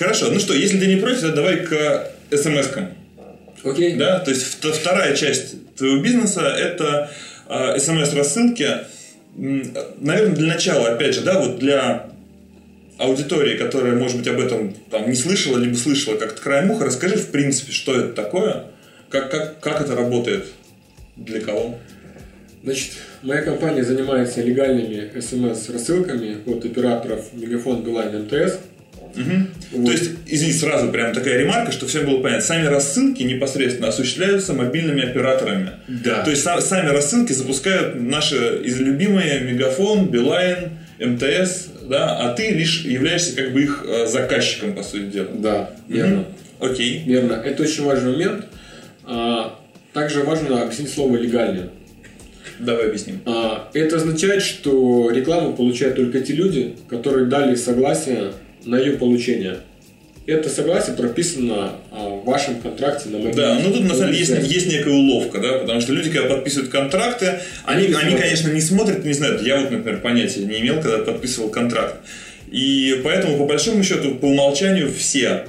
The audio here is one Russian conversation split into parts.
Хорошо, ну что, если ты не против, то давай к смс-кам. Окей. Да, то есть вт- вторая часть твоего бизнеса это э, смс-рассылки. Наверное, для начала, опять же, да, вот для аудитории, которая, может быть, об этом там, не слышала, либо слышала как-то краем уха, расскажи, в принципе, что это такое, как, как, как это работает, для кого. Значит, моя компания занимается легальными смс-рассылками от операторов Мегафон, Билайн, МТС. Вот. То есть, извини, сразу прям такая ремарка, что всем было понятно. Сами рассылки непосредственно осуществляются мобильными операторами. Да. То есть са- сами рассылки запускают наши из любимые Мегафон, Билайн, МТС, да, а ты лишь являешься как бы их э, заказчиком, по сути дела. Да, верно. Окей. Верно. Это очень важный момент. А, также важно объяснить слово «легальное». Давай объясним. А, Это означает, что рекламу получают только те люди, которые дали согласие на ее получение. Это согласие прописано а, в вашем контракте на мобильный Да, ну тут на самом деле есть, есть некая уловка, да, потому что люди, когда подписывают контракты, они, они, смотрят. конечно, не смотрят, не знают. Я вот, например, понятия не имел, когда подписывал контракт. И поэтому, по большому счету, по умолчанию все,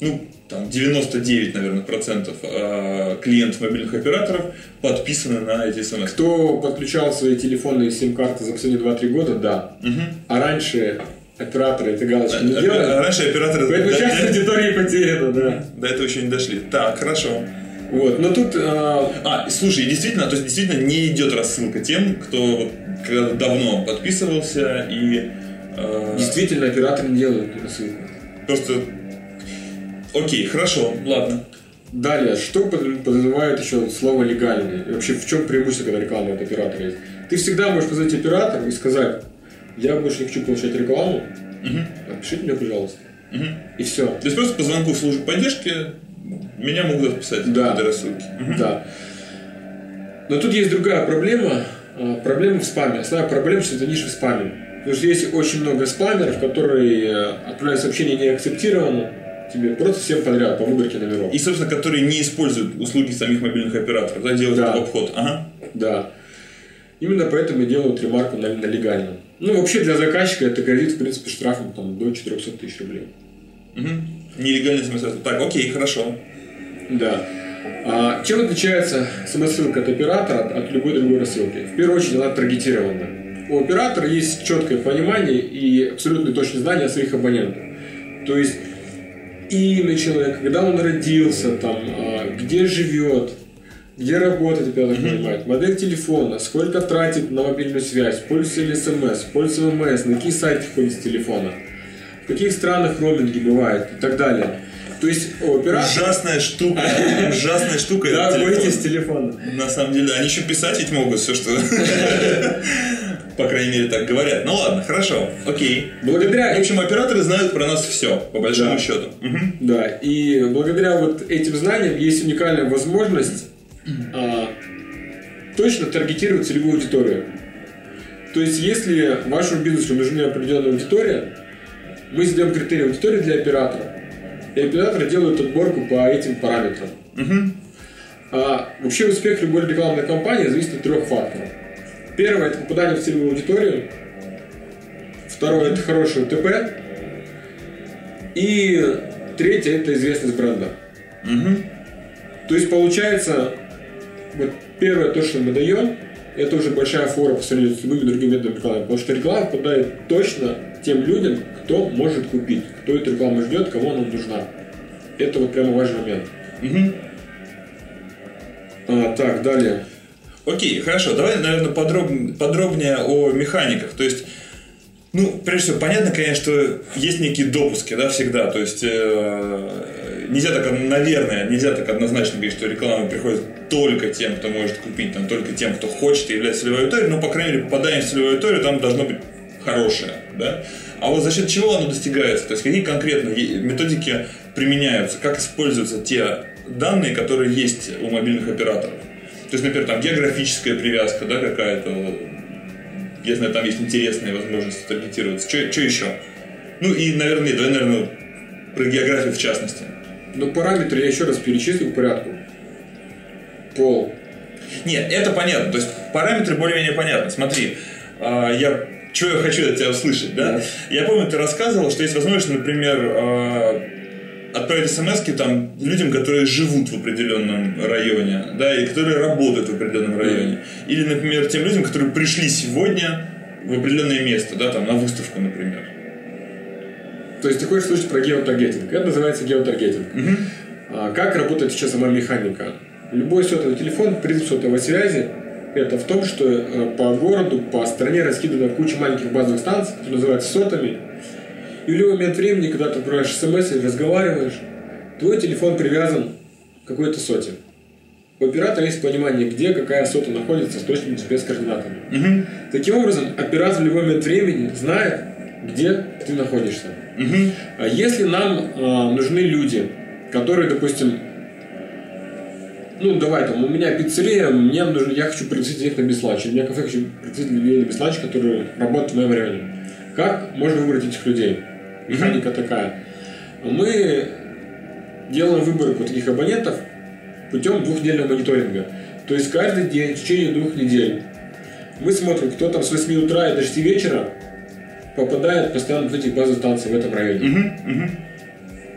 ну, там, 99, наверное, процентов э, клиентов мобильных операторов подписаны на эти смс. Кто подключал свои телефонные сим-карты за последние 2-3 года, да. А раньше операторы этой галочки не А делали. Раньше операторы Поэтому до, часть аудитории потеряна, да. до этого еще не дошли. Так, хорошо. Вот, но тут а, А, слушай, действительно, то есть действительно не идет рассылка тем, кто когда давно подписывался и э, действительно операторы не делают рассылку. просто окей, хорошо, ладно. Далее, что под- подразумевает еще слово легальный? И вообще, в чем преимущество, когда реклама от оператора есть? Ты всегда можешь позвонить оператору и сказать, я больше не хочу получать рекламу, напишите мне, пожалуйста. И все. То есть просто по звонку в службу поддержки меня могут отписать Да. до рассылки. Мгм. Да. Но тут есть другая проблема. а, Проблема в спаме. Основная проблема, что это ниша в спаме. Потому что есть очень много спамеров, которые э, отправляют сообщения не акцептировано тебе просто всем подряд по выборке номеров. И, собственно, которые не используют услуги самих мобильных операторов, да, делают Да. обход. Ага. Да. Именно поэтому делают ремарку на, на легальном. Ну, вообще для заказчика это грозит, в принципе, штрафом там, до 400 тысяч рублей. Мгм. Нелегальный смс. Так, окей, хорошо. Да. А чем отличается смс-ссылка от оператора от, от любой другой рассылки? В первую очередь она таргетирована. У оператора есть четкое понимание и абсолютно точное знание о своих абонентах. То есть имя человека, когда он родился, там, а, где живет, где работает, оператор понимает, модель телефона, сколько тратит на мобильную связь, пользуется ли смс, пользуется ММС, на какие сайты ходит с телефона, в каких странах роуминги бывает и так далее. То есть у оператора... Ужасная штука. Ужасная штука. Да, бойтесь телефона. На самом деле, они еще писать ведь могут все, что... По крайней мере, так говорят. Ну ладно, хорошо, окей. Благодаря В общем, операторы знают про нас все, по большому Да. счету. Да, и благодаря вот этим знаниям есть уникальная возможность а, точно таргетировать целевую аудиторию. То есть, если вашему бизнесу нужна определенная аудитория, мы сделаем критерии аудитории для оператора, и операторы делают отборку по этим параметрам. А вообще успех любой рекламной кампании зависит от трех факторов. Первое – это попадание в целевую аудиторию. Второе – это хороший УТП. И третье – это известность бренда. То есть получается, вот первое то, что мы даем, это уже большая фора по сравнению с любыми другими методами рекламы. Потому что реклама попадает точно тем людям, кто может купить, кто эту рекламу ждет, кому она нужна. Это вот прямо важный момент. А, так, далее. Окей, хорошо. Давай, наверное, подроб- подробнее о механиках. То есть, ну, прежде всего, понятно, конечно, что есть некие допуски, да, всегда. То есть, э, нельзя так, наверное, нельзя так однозначно говорить, что реклама приходит только тем, кто может купить, там, только тем, кто хочет и является целевой аудиторией, но, по крайней мере, попадание в целевую аудиторию там должно быть хорошее, да? А вот за счет чего оно достигается? То есть, какие конкретно методики применяются? Как используются те данные, которые есть у мобильных операторов? То есть, например, там географическая привязка, да, какая-то. Я знаю, там есть интересные возможности таргетироваться. Что еще? Ну и, наверное, давай, наверное, про географию в частности. Ну, параметры я еще раз перечислю по порядку. Пол. Нет, это понятно. То есть параметры более-менее понятны. Смотри, а, я чего я хочу от тебя услышать, да? Я помню, ты рассказывал, что есть возможность, например, э, отправить смс там людям, которые живут в определенном районе, да, и которые работают в определенном районе. Или, например, тем людям, которые пришли сегодня в определенное место, да, там, на выставку, например. То есть ты хочешь слышать про геотаргетинг. Это называется геотаргетинг. Угу. А как работает сейчас сама механика? Любой сотовый телефон, принцип сотовой связи, это в том, что э, по городу, по стране раскидана куча маленьких базовых станций, которые называются сотами. И в любой момент времени, когда ты отправляешь смс и разговариваешь, твой телефон привязан к какой-то соте. У оператора есть понимание, где какая сота находится с точными GPS-координатами. Угу. Таким образом, оператор в любой момент времени знает, где ты находишься. Угу. Если нам э, нужны люди, которые, допустим, ну, давай, там, у меня пиццерия, мне нужно, я хочу пригласить их на бесланч, у меня кафе хочу пригласить людей на бесланч, которые работают в моем районе. Как можно выбрать этих людей? Механика такая. Мы делаем выборку таких абонентов путем двухнедельного мониторинга. То есть каждый день, в течение двух недель, мы смотрим, кто там с 8 утра и до 6 вечера попадает постоянно в эти базы станций в этом районе. Угу. Угу.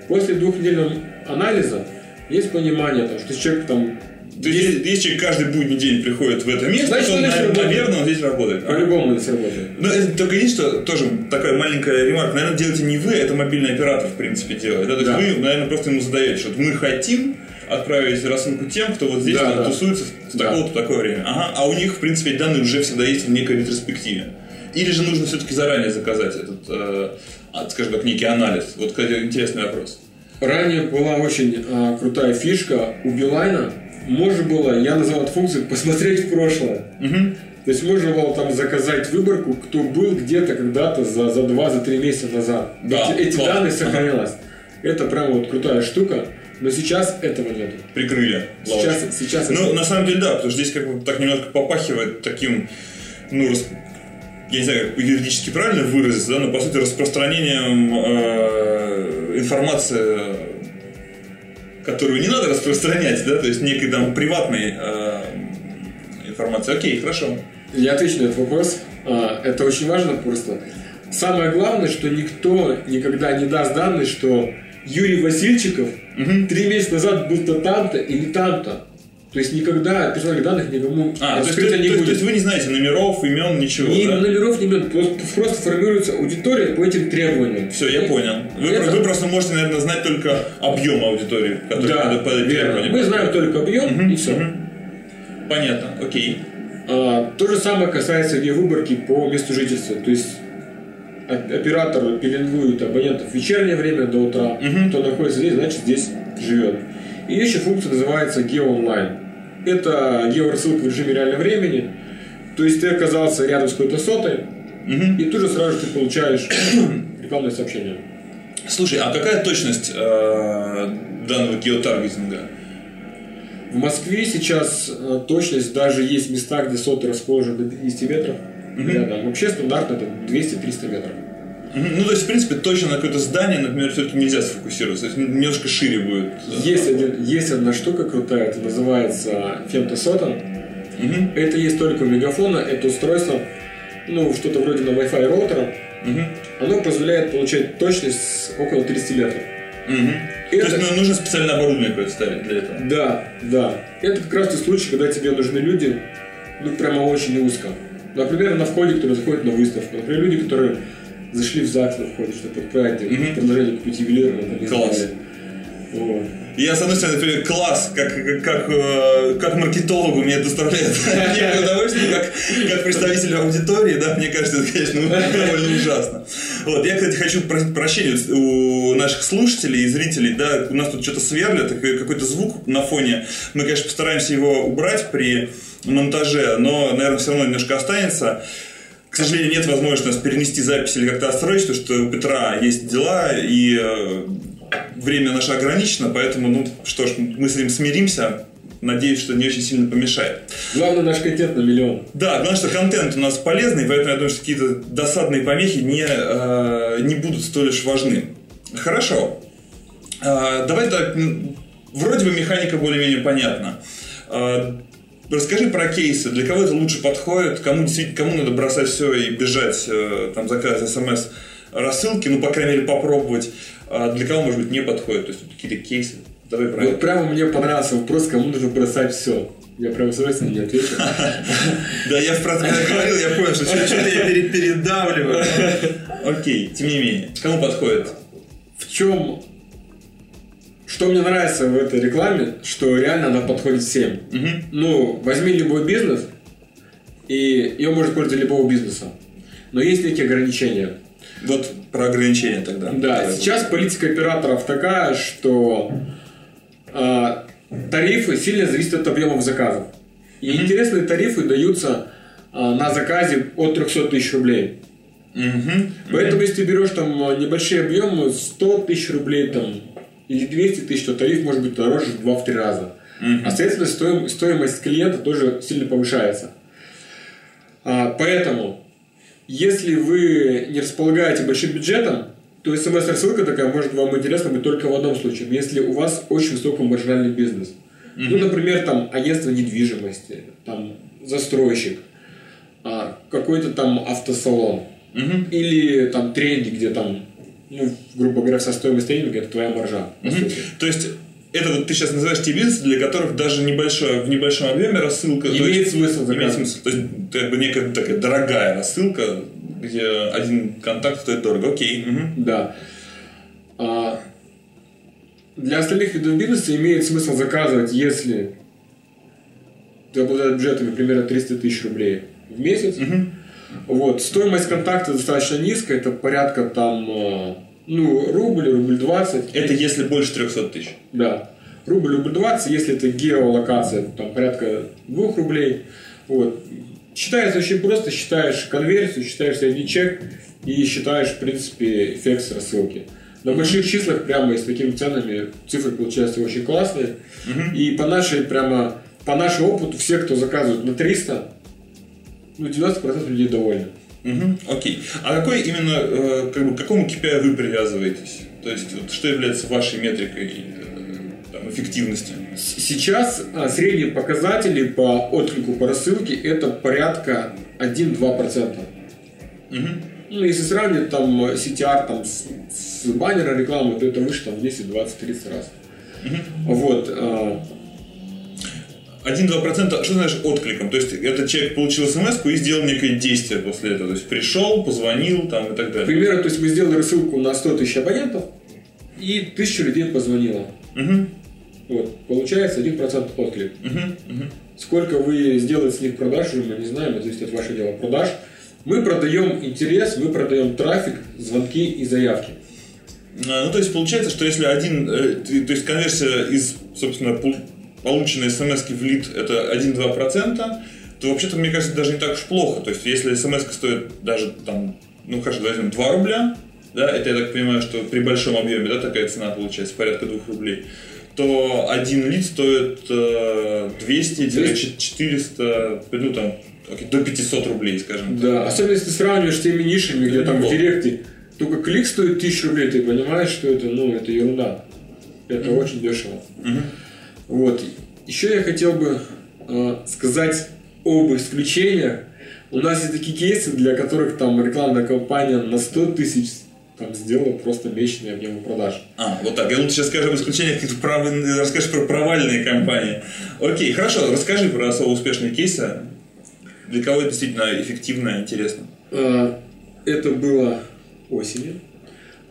После двухнедельного анализа есть понимание, там, что человек там то есть, если, если человек каждый будний день приходит в это место, Значит, то, он здесь наверное, работает. наверное, он здесь работает. по-любому это сработает. Ну, это только есть, что тоже такая маленькая ремарка. Наверное, делаете не вы, это мобильный оператор, в принципе, делает. Да? То есть Да. вы, наверное, просто ему задаете, что мы хотим отправить рассылку тем, кто вот здесь Да, да. тусуется в Да. такое-то такое время. Ага. А у них, в принципе, данные уже всегда есть в некой ретроспективе. Или же нужно все-таки заранее заказать этот, э, а, скажем так, некий анализ. Вот, кстати, интересный вопрос. Ранее была очень а, крутая фишка у Билайна. Можно было, я называл эту функцию, посмотреть в прошлое. Мгм. То есть можно было там заказать выборку, кто был где-то когда-то за, за 2-3 месяца назад. Да, эти эти класс. данные сохранялись. Это прям вот крутая штука, но сейчас этого нет. Прикрыли. Сейчас, лавочку. сейчас Ну, это- на самом деле, да, потому что здесь как бы так немножко попахивает таким, ну, я не знаю, как юридически правильно выразиться, да, но по сути распространением э, информации, которую не надо распространять, да, то есть некой там приватной э, информации. Окей, хорошо. Я отвечу на этот вопрос. А, Это очень важно просто. Самое главное, что никто никогда не даст данные, что Юрий Васильчиков Мгм. три месяца назад был-то там-то или там-то. То есть никогда персональных данных никому А, то есть, раскрыто то, не есть- будет. то есть вы не знаете номеров, имен, ничего, Ни да? номеров, ни имен, просто, просто формируется аудитория по этим требованиям. Все, я И- понял. Вы, Это- вы просто можете, наверное, знать только объем аудитории, который Да, под- верно. требования. Мы знаем только объем и все. Понятно, окей. А, то же самое касается и выборки по месту жительства. То есть оператор пеленгует абонентов в вечернее время до утра. Мгм. Кто находится здесь, значит здесь живет. И есть еще функция называется геоонлайн. Это георассылка в режиме реального времени. То есть ты оказался рядом с какой-то сотой, Мгм. и тут же сразу же ты получаешь рекламное сообщение. Слушай, а какая точность э, данного геотаргетинга? В Москве сейчас э, точность даже есть места, где соты расположены до 50 метров рядом. Вообще стандартно это 200-300 метров. Ну, то есть, в принципе, точно на какое-то здание, например, все-таки нельзя сфокусироваться. То есть, немножко шире будет. Есть, один, есть одна штука крутая, это называется фемтосота. Мгм. Это есть только у мегафона, это устройство, ну, что-то вроде на Wi-Fi роутера. Мгм. Оно позволяет получать точность около 30 метров. То Это- есть, ну, нужно специальное оборудование какое-то ставить для этого. Да, да. Это как раз тот случай, когда тебе нужны люди, ну, прямо очень узко. Например, на входе, которые заходят на выставку. Например, люди, которые зашли в ЗАГС на входе, чтобы отправить Мгм. предложение купить там, так Класс. Вот. Я, с одной стороны, например, класс, как, как, как, э, как маркетологу мне доставляет некое удовольствие, как, как представитель аудитории, да, мне кажется, это, конечно, довольно ужасно. Вот, я, кстати, хочу просить прощения у наших слушателей и зрителей, да, у нас тут что-то сверлят, какой-то звук на фоне, мы, конечно, постараемся его убрать при монтаже, но, наверное, все равно немножко останется. К сожалению, нет возможности нас перенести запись или как-то отстроить, потому что у Петра есть дела, и э, время наше ограничено, поэтому, ну, что ж, мы с этим смиримся. Надеюсь, что не очень сильно помешает. Главное, наш контент на миллион. Да, главное, что контент у нас полезный, поэтому я думаю, что какие-то досадные помехи не, э, не будут столь уж важны. Хорошо. Э, давай так, вроде бы механика более-менее понятна. Э, Расскажи про кейсы, для кого это лучше подходит, кому действительно, кому надо бросать все и бежать, э, там, заказывать смс рассылки, ну, по крайней мере, попробовать, а для кого, может быть, не подходит, то есть какие-то кейсы. Давай про Вот прямо мне понравился вопрос, кому нужно бросать все. Я прям сразу не отвечу. Да, я в процессе говорил, я понял, что что-то я передавливаю. Окей, тем не менее, кому подходит? В чем что мне нравится в этой рекламе, что реально она подходит всем. Угу. Ну, возьми любой бизнес, и ее может пользоваться любого бизнеса. Но есть некие ограничения. Вот про ограничения тогда. Да, сейчас политика операторов такая, что э, тарифы сильно зависят от объемов заказов. И mm интересные тарифы даются э, на заказе от 300 тысяч рублей. mm Поэтому, если ты берешь там небольшие объемы, 100 тысяч рублей, там, или 200 тысяч, то тариф может быть дороже в 2-3 раза. Mm-hmm. А, соответственно, стоимость клиента тоже сильно повышается. А, поэтому, если вы не располагаете большим бюджетом, то смс-рассылка такая может вам интересна быть только в одном случае, если у вас очень высокий маржинальный бизнес. Mm-hmm. Ну, например, там агентство недвижимости, там застройщик, а, какой-то там автосалон. Mm-hmm. Или там тренди, где там ну, грубо говоря, вся стоимость тренинга это твоя маржа. Mm-hmm. То есть это вот ты сейчас называешь те бизнесы, для которых даже небольшое, в небольшом объеме рассылка имеет есть, смысл. Имеет смысл. То есть как бы некая такая дорогая рассылка, где один контакт стоит дорого. Окей. Угу. Да. А, для остальных видов бизнеса имеет смысл заказывать, если ты обладаешь бюджетами примерно 300 тысяч рублей в месяц. Угу вот. Стоимость контакта достаточно низкая, это порядка там, э, ну, рубль, рубль 20. Это если больше 300 тысяч? Да. Рубль, рубль 20, если это геолокация, там порядка 2 рублей. Вот. Считается очень просто, считаешь конверсию, считаешь средний чек и считаешь, в принципе, эффект рассылки. На больших числах прямо и с такими ценами цифры получаются очень классные. Uh-huh. И по нашей прямо по нашему опыту все, кто заказывает на 300, ну, 90% людей довольны. Угу, окей. А какой именно, э, как бы, к какому KPI вы привязываетесь? То есть, вот, что является вашей метрикой э, там, эффективности? Сейчас а, средние показатели по отклику по рассылке это порядка 1-2%. Угу. Ну, если сравнивать там CTR там, с, с баннера рекламы, то это выше там 10, 20, 30 раз. Угу. Вот. А, 1-2%, что знаешь откликом? То есть, этот человек получил смс и сделал некое действие после этого. То есть, пришел, позвонил там и так далее. К примеру, то есть, мы сделали рассылку на 100 тысяч абонентов, и тысяча людей позвонило. Угу. Вот, получается 1% отклик. Угу, угу. Сколько вы сделаете с них продаж, мы не знаем, это зависит от вашего дела продаж. Мы продаем интерес, мы продаем трафик, звонки и заявки. А, ну, то есть, получается, что если один, э, то есть, конверсия из, собственно, полученные смс в лид это 1-2%, то вообще-то, мне кажется, даже не так уж плохо. То есть, если смс стоит даже там, ну хорошо, возьмем 2 рубля, да, это я так понимаю, что при большом объеме, да, такая цена получается, порядка 2 рублей, то один лид стоит э, 200-400, ну там, до 500 рублей, скажем так. Да, особенно если ты сравниваешь с теми нишами, где там в директе только клик стоит 1000 рублей, ты понимаешь, что это, ну, это ерунда. Это mm-hmm. очень дешево. Mm-hmm. Вот. Еще я хотел бы э, сказать об исключениях. У нас есть такие кейсы, для которых там рекламная кампания на 100 тысяч там сделала просто месячный объем продаж. А, вот так. Я лучше сейчас скажу об исключениях, ты прав... расскажешь про провальные компании. Окей, хорошо, расскажи про особо успешные кейсы. Для кого это действительно эффективно и интересно? Э, это было осенью.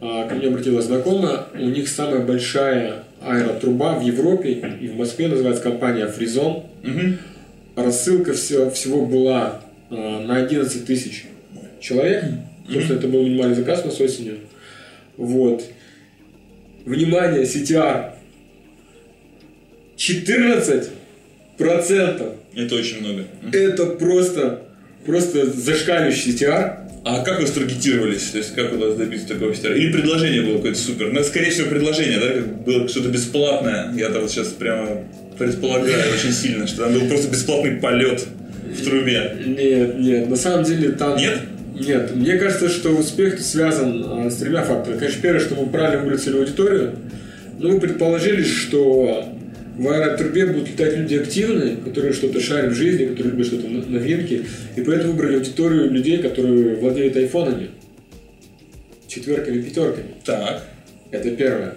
А, ко мне обратилась знакомая, у них самая большая аэротруба в Европе и в Москве называется компания Фризон. Угу. Рассылка всего, всего была э, на 11 тысяч человек. Угу. Собственно, это был минимальный заказ на осенью. Вот. Внимание, CTR. 14 процентов. Это очень много. Это просто, просто зашкаливающий CTR. А как вы старгетировались? То есть, как удалось добиться такого фестиваля? Или предложение было какое-то супер? Ну, скорее всего, предложение, да? Как было что-то бесплатное. Я там вот сейчас прямо предполагаю очень сильно, что там был просто бесплатный полет в трубе. Нет, нет, на самом деле там... Нет? Нет, мне кажется, что успех связан а, с тремя факторами. Конечно, первое, что мы правильно выбрали целевую аудиторию. Ну, мы предположили, что в аэротрубе будут летать люди активные, которые что-то шарят в жизни, которые любят что-то новинки, и поэтому выбрали аудиторию людей, которые владеют айфонами. Четверками, пятерками. Так. Это первое.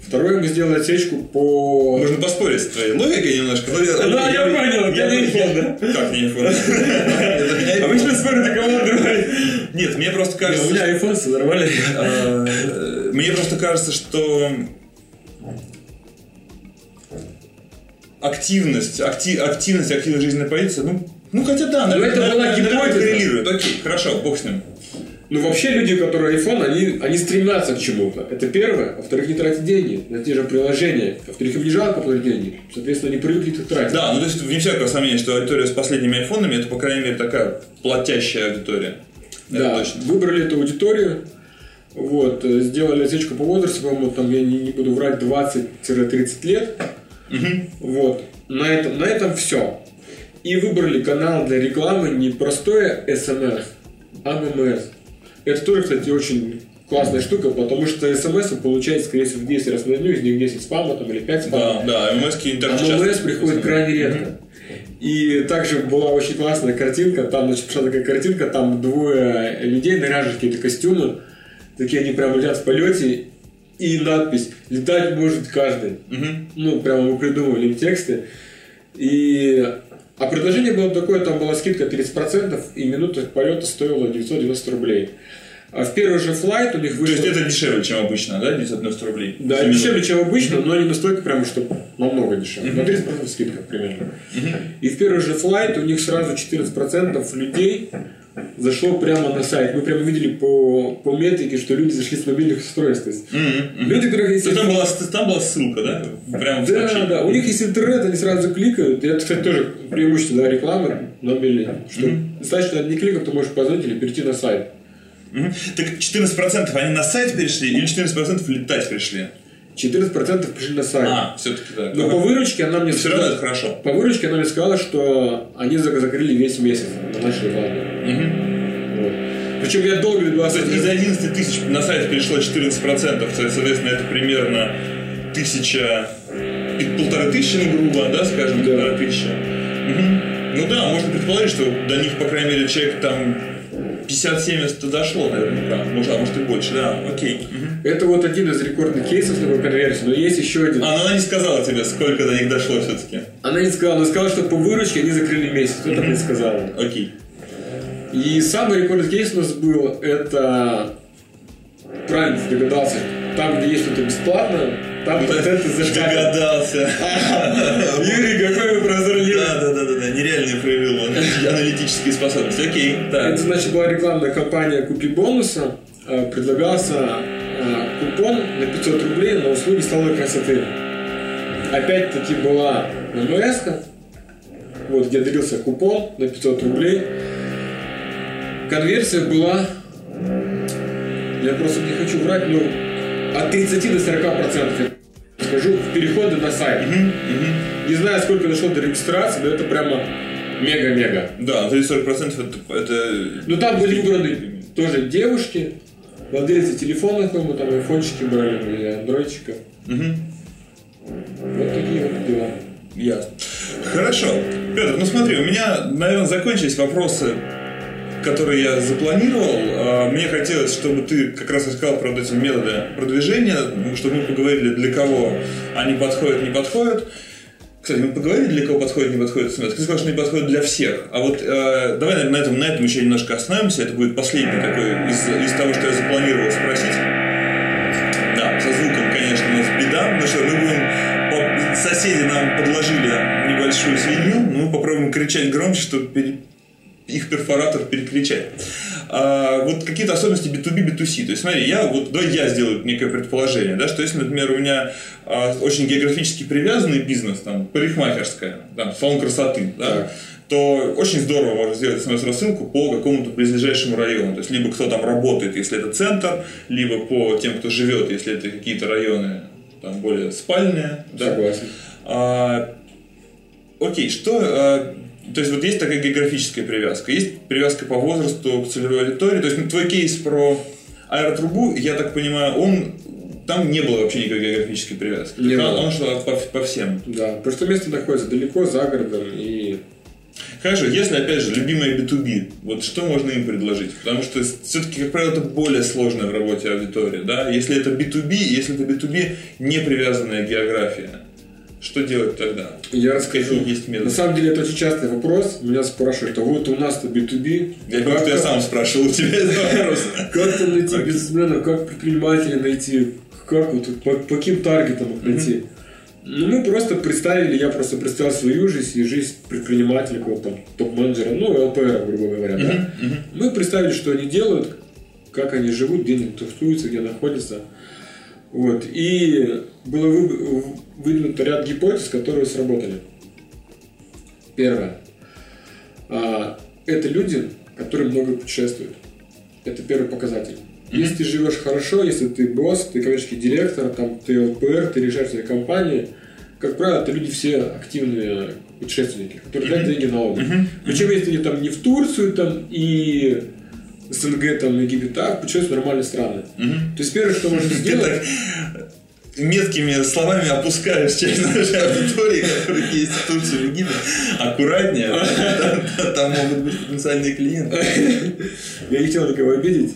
Второе, мы сделали отсечку по... Можно поспорить с твоей логикой немножко. но я- Да, я понял, это не iPhone, да? Как не iPhone. Обычно спорят на команду. Нет, мне просто У кажется... меня iPhone, все нормально. Мне просто кажется, что активность, акти- активность, активная жизненная позиция, ну, ну хотя да, наверное, это была наверное, гипотеза. коррелирует. Окей, хорошо, бог с ним. Ну, вообще люди, которые iPhone, они, они стремятся к чему-то. Это первое. Во-вторых, не тратят деньги на те же приложения. Во-вторых, им не жалко платить деньги. Соответственно, они привыкли их тратить. Да, ну то есть вне всякого сомнения, что аудитория с последними айфонами, это, по крайней мере, такая платящая аудитория. Это Да, точно. выбрали эту аудиторию, вот, э, сделали отсечку по возрасту, по-моему, там, я не, не буду врать, 20-30 лет, вот, на этом, на этом все. И выбрали канал для рекламы не простое SMS, а ММС. Это тоже, кстати, очень классная штука, потому что смс вы получаете, скорее всего, в 10 раз на дню, из них 10 спама там, или 5 спама. Да, да, ММС А ММС приходит крайне редко. И также была очень классная картинка, там, значит, пришла такая картинка, там двое людей наряжены какие-то костюмы, такие они прям летят в полете, и надпись «Летать может каждый». Мгм. Ну, прямо мы придумали им тексты. И... А предложение было такое, там была скидка 30%, и минута полета стоила 990 рублей. А в первый же флайт у них То вышло... есть это дешевле, чем обычно, да, 990 рублей? Да, дешевле, чем обычно, но не настолько прям, что намного дешевле. На 30% скидка примерно. И в первый же флайт у них сразу 14% людей зашло прямо на сайт. Мы прямо видели по, по метрике, что люди зашли с мобильных устройств. То есть мгм. Люди, которых есть... То там была, там была ссылка, да? Прям в Да, сообщении. да, у них есть интернет, они сразу кликают. И это, кстати, тоже преимущество да, рекламы мобильной. Что достаточно одни кликов, ты можешь позвонить или перейти на сайт. Так 14% они на сайт перешли или 14% летать пришли? 14% пришли на сайт. А, все-таки да. Но по выручке она мне Все равно это хорошо. По выручке она мне сказала, что они зак- закрыли весь месяц на нашей. Вот. Причем я долго То есть из добивался... 11 тысяч на сайт перешло 14%, то есть, соответственно, это примерно тысяча, пи- полторы тысячи, ну, грубо, да, скажем, Да. полторы тысячи. Мгм. Ну да, можно предположить, что до них, по крайней мере, человек там 50-70 дошло наверняка. Может, а может и больше, да, окей. Мгм. Это вот один из рекордных кейсов такой конверсии, но есть еще один. А, но она не сказала тебе, сколько до них дошло все-таки. Она не сказала, она сказала, что по выручке они закрыли месяц. Кто так не сказала. Окей. И самый рекордный кейс у нас был, это правильно ты догадался, там, где есть что-то бесплатно, там проценты зашкаливают. Догадался. Юрий, какой вы прозорливый. Да, да, да, да, да, нереальные проявил он аналитические способности. Окей, Это так. значит была рекламная кампания «Купи бонуса». Э, Предлагался э, купон на 500 рублей на услуги столовой красоты. Опять-таки была ММС, вот где дарился купон на 500 рублей. Конверсия была, я просто не хочу врать, но от 30 до 40 процентов, скажу, в переходы на сайт. Не знаю, сколько дошло до регистрации, но это прямо мега-мега. Да, то есть 40% это, это... Ну там были выбраны тоже девушки, владельцы телефонов, по-моему, там айфончики брали или андроидчиков. Мгм. Вот такие вот дела. Ясно. Хорошо. Петр, ну смотри, у меня, наверное, закончились вопросы, которые я запланировал. А, Мне хотелось, чтобы ты как раз рассказал про эти методы продвижения, ну, чтобы мы поговорили, для кого они подходят, не подходят. Кстати, мы поговорили, для кого подходит, не подходит смс. Ты сказал, что не подходит для всех. А вот э, давай наверное, на этом, на этом еще немножко остановимся. Это будет последний такой из, из того, что я запланировал спросить. Да, со звуком, конечно, у нас беда, потому что мы будем... Соседи нам подложили небольшую свинью, но мы попробуем кричать громче, чтобы их перфоратор перекричать. А, вот какие-то особенности B2B, B2C. То есть, смотри, я вот давай я сделаю некое предположение, да, что если, например, у меня а, очень географически привязанный бизнес, там, парикмахерская, там, салон красоты, да, Так. то очень здорово можно сделать смс-рассылку по какому-то близлежащему району. То есть, либо кто там работает, если это центр, либо по тем, кто живет, если это какие-то районы там более спальные. Да? Согласен. А, окей, что... то есть вот есть такая географическая привязка, есть привязка по возрасту к целевой аудитории. То есть ну, твой кейс про аэротрубу, я так понимаю, он там не было вообще никакой географической привязки. Не он, было. он шел по, по всем. Да, потому что место находится далеко, за городом, и Хорошо, если, опять же, любимые B2B, вот что можно им предложить? Потому что все-таки, как правило, это более сложная в работе аудитория, да? Если это B2B, если это B2B, не привязанная география, что делать тогда? я расскажу. Есть методы? На самом деле это очень частый вопрос. Меня спрашивают, а вот у нас-то B2B. Я думаю, что я сам спрашивал у тебя этот вопрос. Как там найти бизнесмена, как предпринимателя найти, как вот, по, по каким таргетам их найти? Ну, мы просто представили, я просто представил свою жизнь и жизнь предпринимателя, какого-то там топ-менеджера, ну, ЛПР, грубо говоря, да. Мы представили, что они делают, как они живут, где они тусуются, где находятся. Вот. И было вы- выдвинуто ряд гипотез, которые сработали. Первое. А, это люди, которые много путешествуют. Это первый показатель. Если ты живешь хорошо, если ты босс, ты коммерческий директор, там, ты ЛПР, ты решаешь свои компании, как правило, это люди все активные путешественники, которые тратят деньги на отдых. Причем, если они там не в Турцию, там, и СНГ, там, Египет, а путешествуют в нормальные страны. То есть первое, что можно сделать... меткими словами опускаешь часть нашей аудитории, которая есть в Турции, в Египет. Аккуратнее, там- могут быть потенциальные клиенты. Я не хотел никого обидеть.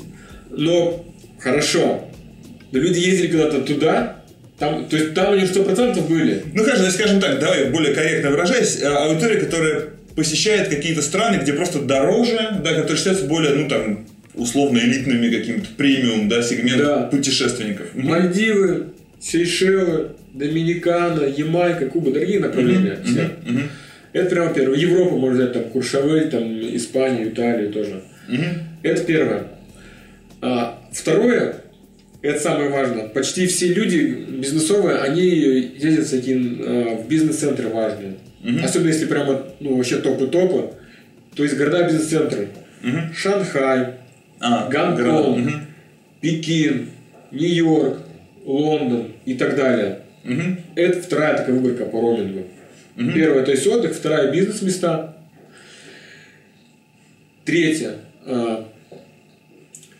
Но хорошо. Но люди ездили когда-то туда, там, то есть там они сто процентов были. Ну, хорошо, скажем так, давай более корректно выражаясь, а, аудитория, которая посещает какие-то страны, где просто дороже, да, которые считаются более, ну, там, условно элитными каким-то премиум, да, сегмент Да. путешественников. Мальдивы, Сейшелы, Доминикана, Ямайка, Куба, дорогие направления. все. Мгм. Это прямо первое. Европу можно взять, там, Куршавель, там, Испанию, Италию тоже. Мгм. Это первое. А, второе, это самое важное. Почти все люди бизнесовые, они ездят в такие, а, в бизнес-центры важные. Особенно если прямо, ну, вообще топы топы. То есть города бизнес-центры. Мгм. Шанхай, А, Гонконг. Мгм. Пекин, Нью-Йорк, Лондон и так далее. Мгм. Это вторая такая выборка по роумингу. Первая, то есть отдых, вторая бизнес-места. Третье. а,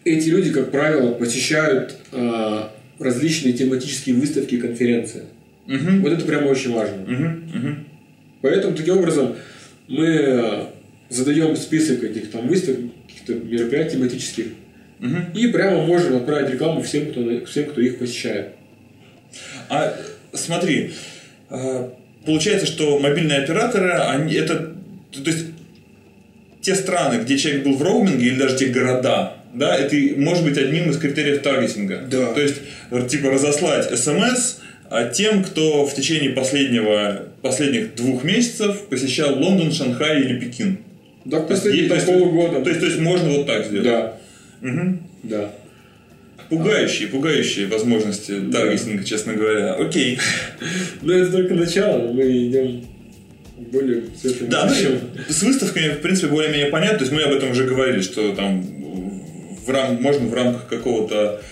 Эти люди, как правило, посещают а, различные тематические выставки и конференции. Мгм. Вот это прямо очень важно. Мгм. Мгм. Поэтому таким образом мы э, задаем список этих там выставок, каких-то мероприятий тематических, Мгм. и прямо можем отправить рекламу всем, кто, всем, кто их посещает. А смотри, а, получается, что мобильные операторы, они это, то есть те страны, где человек был в роуминге, или даже те города, да, это может быть одним из критериев таргетинга. Да. То есть, типа, разослать смс а, тем, кто в течение последнего, последних двух месяцев посещал Лондон, Шанхай или Пекин. Да, последние То там есть- полугода. То есть, то есть можно вот так сделать. Да, Мгм. да. Пугающие, пугающие возможности таргетинга, честно говоря. Окей. Но это только начало, мы идем более Да, ну, с выставками, в принципе, более-менее понятно. То есть мы об этом уже говорили, что там в рам... можно в рамках какого-то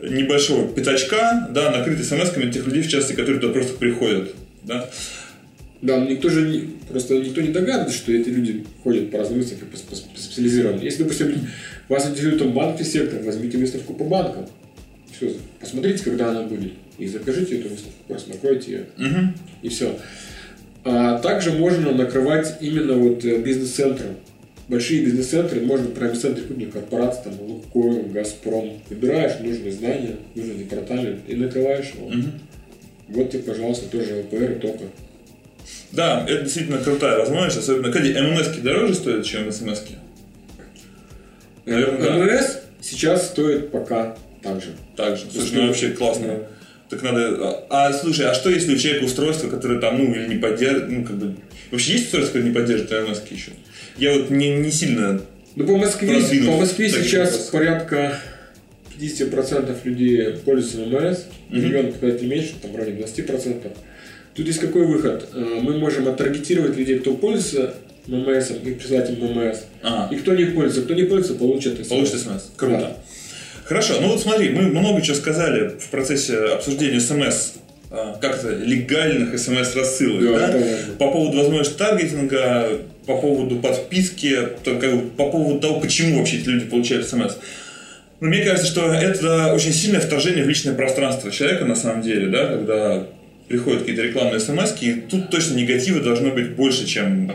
небольшого пятачка, да, накрыть смс-ками тех людей, в частности, которые туда просто приходят. Да? Да, но никто же не, просто никто не догадывается, что эти люди ходят по разным выставкам специализированным. Если, допустим, вас интересует там банковский сектор, возьмите выставку по банкам. Все, посмотрите, когда она будет. И закажите эту выставку, просто накройте ее. Мгм. И все. А также можно накрывать именно вот э, бизнес-центры. Большие бизнес-центры, можно прям бизнес-центры крупных корпораций, там, Лукойл, Газпром. Выбираешь нужное здание, нужный департамент и накрываешь его. Мгм. Вот тебе, пожалуйста, тоже ЛПР и топы. Да, это действительно крутая возможность, особенно, кстати, ММС дороже стоят, чем СМС-ки. Наверное, да. ММС сейчас стоит пока так же. Также. Слушай, ну вообще классно. Да. Так надо... А, а, слушай, а что если у человека устройство, которое там, ну, или не поддерживает, ну, как бы... Вообще есть устройство, которое не поддерживает ММС еще? Я вот не, не сильно... Ну, по Москве, по Москве сейчас вопросы. порядка 50% людей пользуются ММС, в регионах показатель меньше, там в районе 20%. Тут есть какой выход? Э, Мы можем оттаргетировать людей, кто пользуется ММС, им ММС. А, И кто не пользуется, кто не пользуется, получит СМС. получит смс. Круто. Да. Хорошо, ну вот смотри, мы много чего сказали в процессе обсуждения смс, а, как это, легальных смс-рассылок, Да, да? По поводу возможности таргетинга, по поводу подписки, по поводу того, почему вообще эти люди получают смс. Ну, мне кажется, что это очень сильное вторжение в личное пространство человека, на самом деле, да, когда приходят какие-то рекламные смс и тут точно негатива должно быть больше, чем...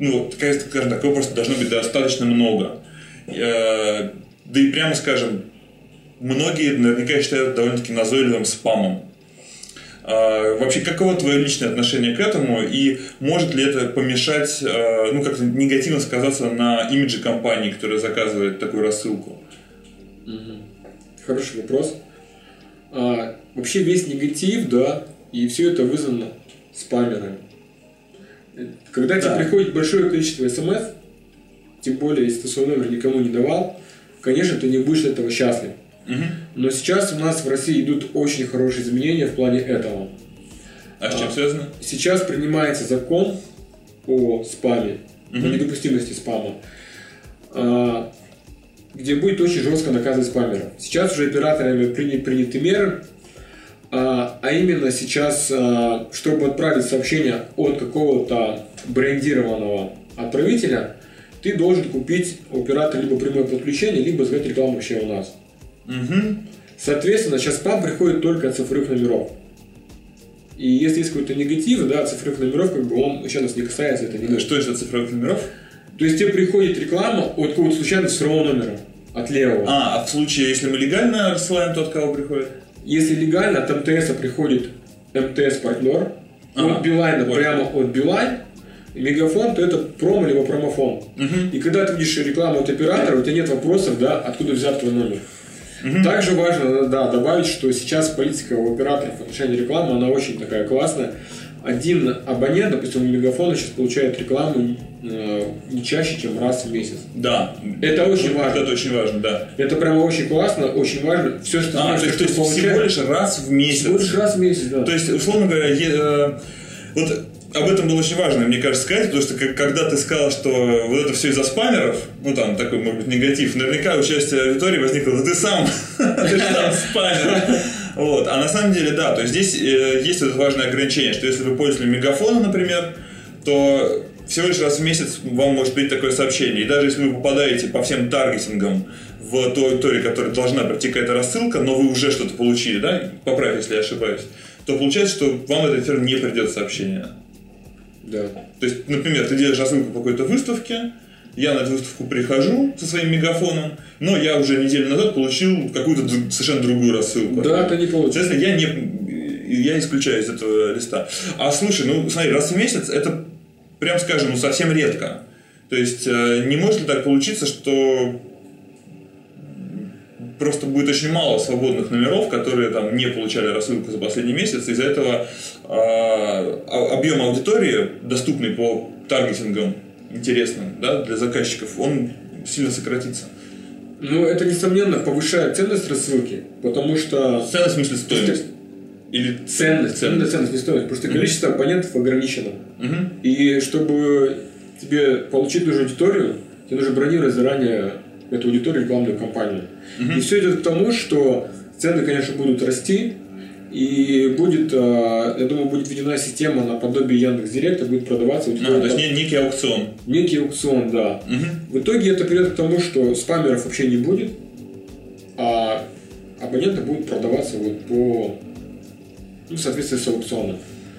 Ну, скажем так, его просто должно быть достаточно много. Э, да и прямо скажем, многие наверняка считают довольно-таки назойливым спамом. А, вообще, каково твое личное отношение к этому, и может ли это помешать, а, ну, как-то негативно сказаться на имидже компании, которая заказывает такую рассылку? Хороший вопрос. А, вообще весь негатив, да, и все это вызвано спамерами. Когда да. тебе приходит большое количество смс, тем более, если ты свой номер никому не давал, конечно, ты не будешь этого счастлив. Но сейчас у нас в России идут очень хорошие изменения в плане этого. А с чем связано? Сейчас принимается закон о спаме, угу. о недопустимости спама, а, где будет очень жестко наказывать спамера. Сейчас уже операторами приняты меры, а, а именно сейчас, а, чтобы отправить сообщение от какого-то брендированного отправителя, ты должен купить у либо прямое подключение, либо заказать рекламу вообще у нас. Угу. Соответственно, сейчас спам приходит только от цифровых номеров. И если есть какой-то негатив, да, цифровых номеров, как бы он еще нас не касается, это не Что это цифровых номеров? То есть тебе приходит реклама от какого-то случайного цифрового номера, от левого. А, а в случае, если мы легально рассылаем, то от кого приходит? Если легально, от МТС приходит МТС-партнер, а, от Билайна понял. прямо от Билайн, Мегафон, то это промо либо промофон. Угу. И когда ты видишь рекламу от оператора, у тебя нет вопросов, да, откуда взят твой номер. Угу. Также важно да, добавить, что сейчас политика у операторов в отношении рекламы, она очень такая классная. Один абонент, допустим, у Мегафона сейчас получает рекламу не чаще, чем раз в месяц. Да. Это очень важно. Это очень важно, да. Это прямо очень классно, очень важно. Все, что а, знаешь, то есть, то есть всего лишь раз в месяц. Всего лишь раз в месяц, да. То есть, условно говоря, э, вот об этом было очень важно, мне кажется, сказать, потому что когда ты сказал, что вот это все из-за спамеров, ну там такой, может быть, негатив, наверняка у части аудитории возникло, да ты сам, ты же сам спамер. Вот. А на самом деле, да, то есть здесь э, есть это важное ограничение, что если вы пользовали мегафона, например, то всего лишь раз в месяц вам может быть такое сообщение. И даже если вы попадаете по всем таргетингам в ту аудиторию, которая должна прийти какая-то рассылка, но вы уже что-то получили, да, поправь, если я ошибаюсь, то получается, что вам этот эфир не придет сообщение. Да. То есть, например, ты делаешь рассылку по какой-то выставке, я на эту выставку прихожу со своим мегафоном, но я уже неделю назад получил какую-то совершенно другую рассылку. Да, это не получится. Соответственно, я не я исключаю из этого листа. А слушай, ну смотри, раз в месяц это, прям скажем, ну, совсем редко. То есть э, не может ли так получиться, что просто будет очень мало свободных номеров, которые там не получали рассылку за последний месяц. Из-за этого э, объем аудитории, доступный по таргетингам интересным да, для заказчиков, он сильно сократится. Ну, это, несомненно, повышает ценность рассылки, потому что... Ценность в смысле стоимость? Или ценность, ценность, ценность, не стоимость. Что mm-hmm. количество абонентов ограничено. Mm-hmm. И чтобы тебе получить нужную аудиторию, тебе нужно бронировать заранее эту аудиторию рекламную кампанию. Угу. И все идет к тому, что цены, конечно, будут расти, и будет, а, я думаю, будет введена система наподобие Яндекс Директа, будет продаваться. А, то есть некий аукцион. Некий аукцион, да. Угу. В итоге это приведет к тому, что спамеров вообще не будет, а абоненты будут продаваться вот по в соответствии с аукционом.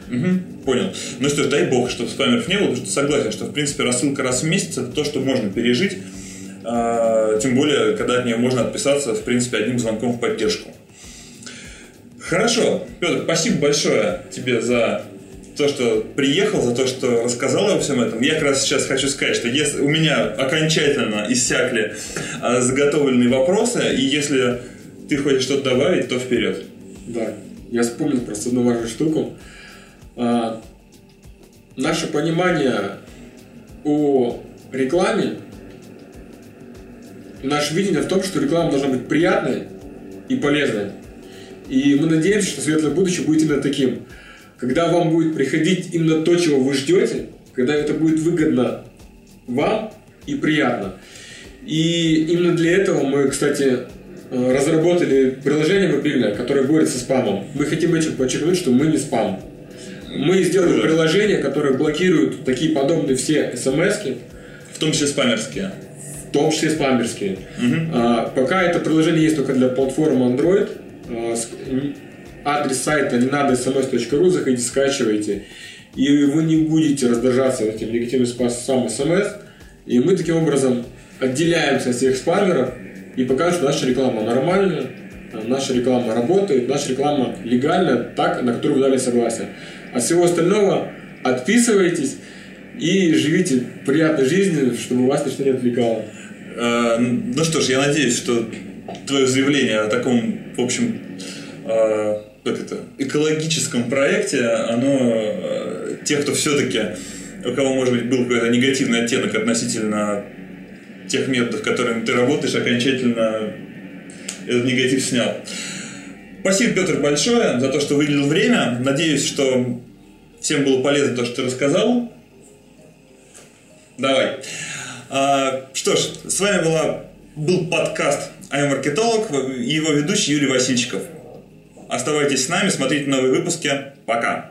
Угу, понял. Ну что ж, дай бог, чтобы спамеров не было, потому что согласен, что в принципе рассылка раз в месяц это то, что можно пережить. А, тем более, когда от нее можно отписаться, в принципе, одним звонком в поддержку. Хорошо. Петр, спасибо большое тебе за то, что приехал, за то, что рассказал обо всем этом. Я как раз сейчас хочу сказать, что если у меня окончательно иссякли а, заготовленные вопросы, и если ты хочешь что-то добавить, то вперед. Да, я вспомнил просто одну важную штуку. А, наше понимание о рекламе наше видение в том, что реклама должна быть приятной и полезной. И мы надеемся, что светлое будущее будет именно таким. Когда вам будет приходить именно то, чего вы ждете, когда это будет выгодно вам и приятно. И именно для этого мы, кстати, разработали приложение мобильное, которое борется с спамом. Мы хотим этим подчеркнуть, что мы не спам. Мы сделали приложение, которое блокирует такие подобные все смс В том числе спамерские в том числе спамерские. А, пока это приложение есть только для платформы Android, а, н- адрес сайта не надо sms.ru, заходите, скачивайте, и вы не будете раздражаться этим негативным спасом смс, и мы таким образом отделяемся от всех спамеров и покажем, что наша реклама нормальная, а, наша реклама работает, наша реклама легальная, так, на которую вы дали согласие. От всего остального отписывайтесь и живите приятной жизнью, чтобы вас ничто не отвлекало. Э, Ну что ж, я надеюсь, что твое заявление о таком, в общем, э, как это, экологическом проекте, оно э, тех, кто все-таки, у кого, может быть, был какой-то негативный оттенок относительно тех методов, которыми ты работаешь, окончательно этот негатив снял. Спасибо, Петр, большое за то, что выделил время. Надеюсь, что всем было полезно то, что ты рассказал. Давай. А, что ж, с вами была, был подкаст «I'm маркетолог» и его ведущий Юрий Васильчиков. Оставайтесь с нами, смотрите новые выпуски. Пока.